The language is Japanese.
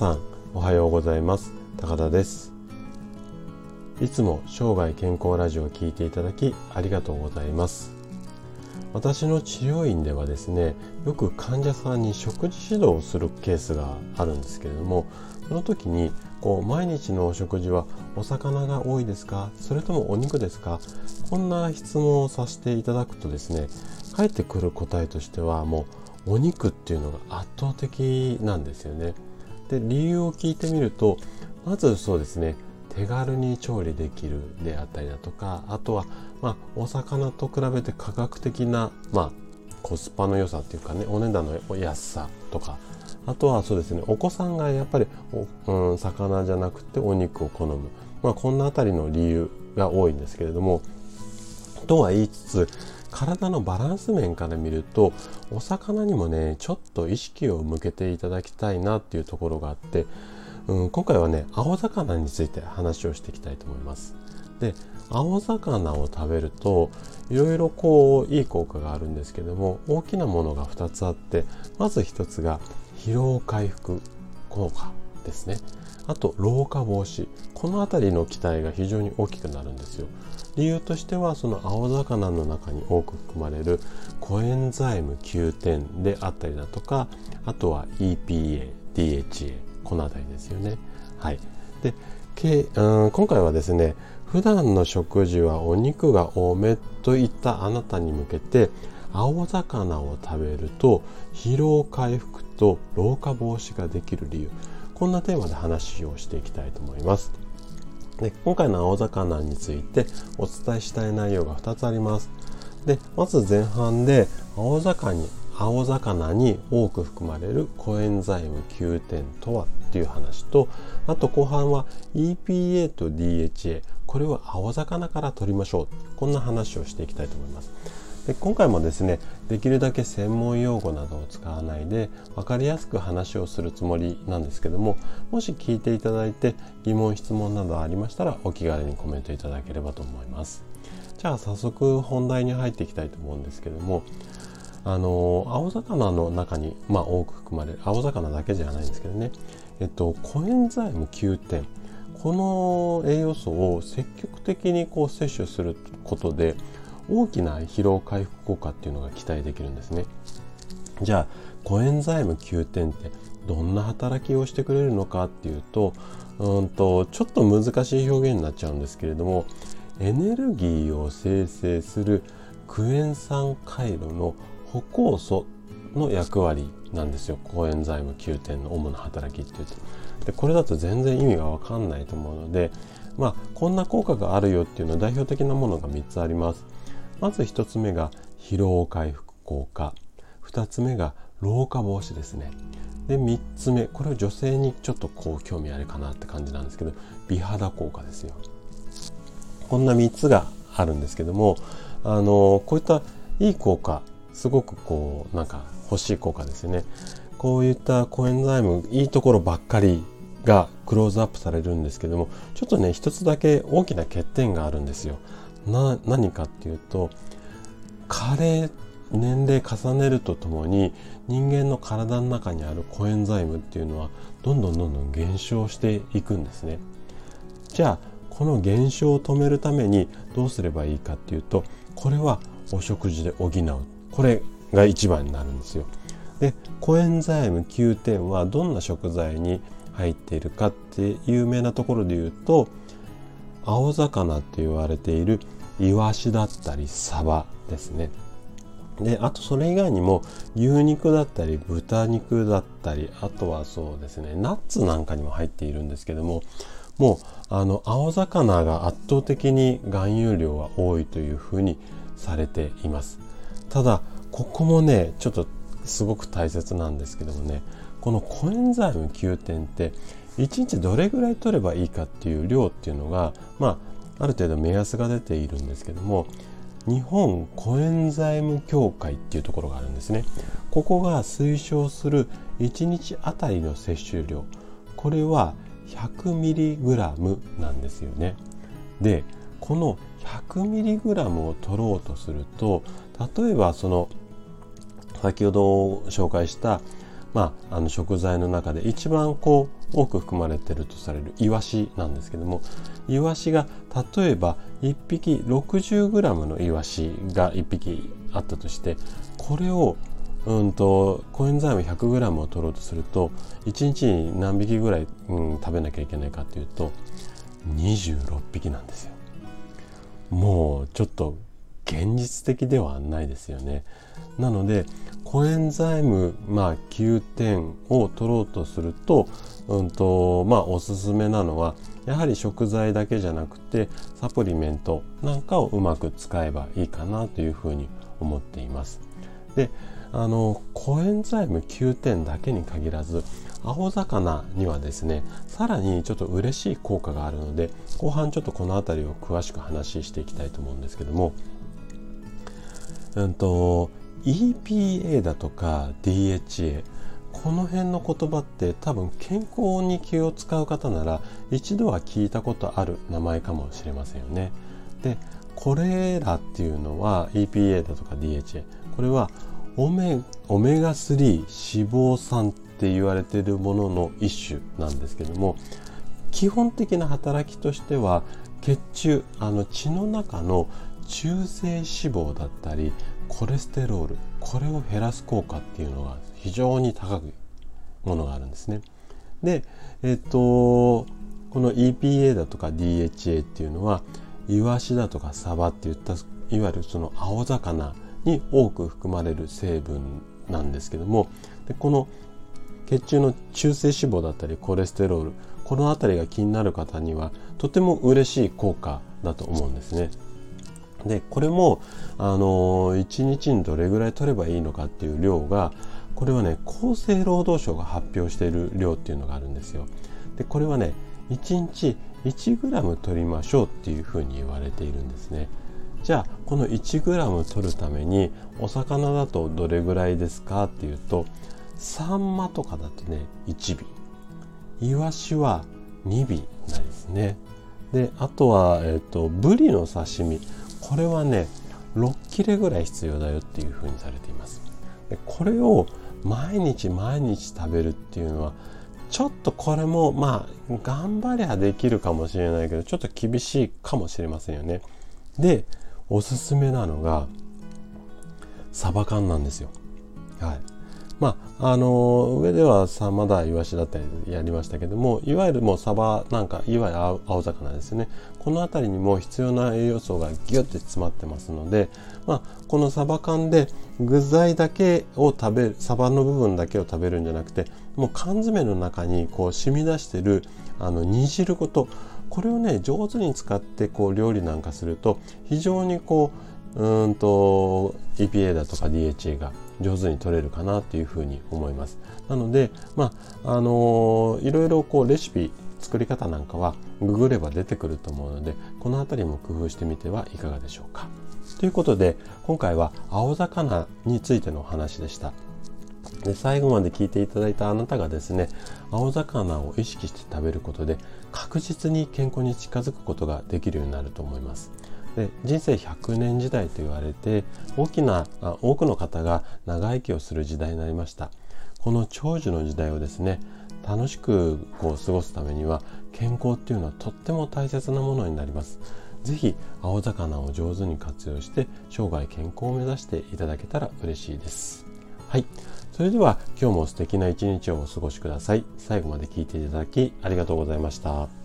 さんおはようございます。高田です。いつも生涯健康ラジオを聞いていただきありがとうございます。私の治療院ではですねよく患者さんに食事指導をするケースがあるんですけれどもその時にこう毎日のお食事はお魚が多いですか？それともお肉ですか？こんな質問をさせていただくとですね返ってくる答えとしてはもうお肉っていうのが圧倒的なんですよね。で理由を聞いてみるとまずそうですね手軽に調理できるであったりだとかあとは、まあ、お魚と比べて科学的な、まあ、コスパの良さっていうかねお値段の安さとかあとはそうですねお子さんがやっぱりうん、魚じゃなくてお肉を好む、まあ、こんなあたりの理由が多いんですけれどもとは言いつつ体のバランス面から見るとお魚にもねちょっと意識を向けていただきたいなっていうところがあって、うん、今回はね青魚について話をしていきたいと思います。で青魚を食べるといろいろこういい効果があるんですけども大きなものが2つあってまず1つが疲労回復効果ですねあと老化防止。この辺りの期待が非常に大きくなるんですよ。理由としてはその青魚の中に多く含まれるコエンザイム9点であったりだとかあとは EPA、DHA この辺りですよね。はい、でけうん今回はですね普段の食事はお肉が多めといったあなたに向けて青魚を食べると疲労回復と老化防止ができる理由。こんなテーマで話をしていきたいと思います。で今回の青魚についてお伝えしたい内容が2つあります。でまず前半で青魚に青魚に多く含まれるコエンザイム9点とはっていう話とあと後半は EPA と DHA これを青魚から取りましょうこんな話をしていきたいと思います。で今回もですねできるだけ専門用語などを使わないで分かりやすく話をするつもりなんですけどももし聞いていただいて疑問質問などありましたらお気軽にコメントいただければと思います。じゃあ早速本題に入っていきたいと思うんですけどもあの青魚の中に、まあ、多く含まれる青魚だけじゃないんですけどね、えっと、コエンザイム9点この栄養素を積極的にこう摂取することで大きな疲労回復効果っていうのが期待できるんですね。じゃあコエンザイム9点ってどんな働きをしてくれるのかっていうとうんとちょっと難しい表現になっちゃうんですけれどもエネルギーを生成するクエン酸回路の歩酵素の役割なんですよ。コエンザイム9点の主な働きっていうと。でこれだと全然意味が分かんないと思うのでまあこんな効果があるよっていうのは代表的なものが3つあります。まず1つ目が疲労回復効果。2つ目が老化防止ですね。で3つ目これは女性にちょっとこう興味あるかなって感じなんですけど美肌効果ですよ。こんな3つがあるんですけどもあのこういったいい効果すごくこうなんか欲しい効果ですよね。こういったコエンザイムいいところばっかりがクローズアップされるんですけどもちょっとね一つだけ大きな欠点があるんですよ。な何かっていうと加齢年齢重ねるとともに人間の体の中にあるコエンザイムっていうのはどんどんどんどん減少していくんですね。じゃあこの減少を止めるためにどうすればいいかっていうとこれはお食事で補う。これが一番になるんですよ。でコエンザイム9点はどんな食材に入っているかって有名なところで言うと青魚って言われているイワシだったりサバですね。であとそれ以外にも牛肉だったり豚肉だったりあとはそうですねナッツなんかにも入っているんですけどももうあの青魚が圧倒的に含有量が多いというふうにされていますただここもねちょっとすごく大切なんですけどもねこのコエンザイム9点って1日どれぐらい取ればいいかっていう量っていうのが、まあ、ある程度目安が出ているんですけども日本コエンザイム協会っていうところがあるんですね。ここが推奨する1日あたりの摂取量。これは 100mg なんですよね。でこの 100mg を取ろうとすると例えばその先ほど紹介したまあ、あの食材の中で一番こう多く含まれているとされるイワシなんですけどもイワシが例えば1匹 60g のイワシが1匹あったとしてこれをうんとコエンザイム 100g を取ろうとすると1日に何匹ぐらい、うん、食べなきゃいけないかというと26匹なんですよ。もうちょっと現実的ではないですよね。なのでコエンザイム、まあ、9点を取ろうとすると,、うんとまあ、おすすめなのはやはり食材だけじゃなくてサプリメントなんかをうまく使えばいいかなというふうに思っています。であのコエンザイム9点だけに限らず青魚にはですねさらにちょっと嬉しい効果があるので後半ちょっとこの辺りを詳しく話していきたいと思うんですけども、うんと、EPA だとか DHA この辺の言葉って多分健康に気を使う方なら一度は聞いたことある名前かもしれませんよね。でこれらっていうのは EPA だとか DHA これはオメオメガ3脂肪酸って言われているものの一種なんですけども基本的な働きとしては血中あの血の中の中性脂肪だったりコレステロールこれを減らす効果っていうのが非常に高くものがあるんですね。で、えっと、この EPA だとか DHA っていうのはイワシだとかサバっていったいわゆるその青魚に多く含まれる成分なんですけどもでこの血中の中性脂肪だったりコレステロールこの辺りが気になる方にはとても嬉しい効果だと思うんですね。でこれもあの1日にどれぐらい取ればいいのかっていう量がこれはね厚生労働省が発表している量っていうのがあるんですよ。でこれはね1日 1g 取りましょうっていうふうに言われているんですね。じゃあこの 1g 取るためにお魚だとどれぐらいですかっていうとサンマとかだとね1尾イワシは2尾なんですね。であとは、えーと、ブリの刺身。これはね6切れぐらい必要だよっていうふうにされています。でこれを毎日毎日食べるっていうのはちょっとこれもまあ頑張りゃできるかもしれないけどちょっと厳しいかもしれませんよね。でおすすめなのがサバ缶なんですよ。はい。まあ、あの上ではサンマだイワシだったりやりましたけどもいわゆるもうサバなんかいわゆる青魚ですね。この辺りにも必要な栄養素がギュッて詰まってますので、まあ、このサバ缶で具材だけを食べるサバの部分だけを食べるんじゃなくてもう缶詰の中にこう染み出してるあの煮汁ごとこれをね上手に使ってこう料理なんかすると非常にこううんと EPA だとか DHA が上手に取れるかなというふうに思います。なので、まあ、あのー、いろいろこうレシピ作り方なんかはググれば出てくると思うのでこの辺りも工夫してみてはいかがでしょうか。ということで今回は青魚についてのお話でした。で最後まで聞いていただいたあなたがですね青魚を意識して食べることで確実に健康に近づくことができるようになると思います。で人生100年時代と言われて大きな多くの方が長生きをする時代になりました。この長寿の時代をですね楽しくこう過ごすためには健康っていうのはとっても大切なものになります。是非青魚を上手に活用して生涯健康を目指していただけたら嬉しいです。はい。それでは今日も素敵な一日をお過ごしください。最後まで聞いていただきありがとうございました。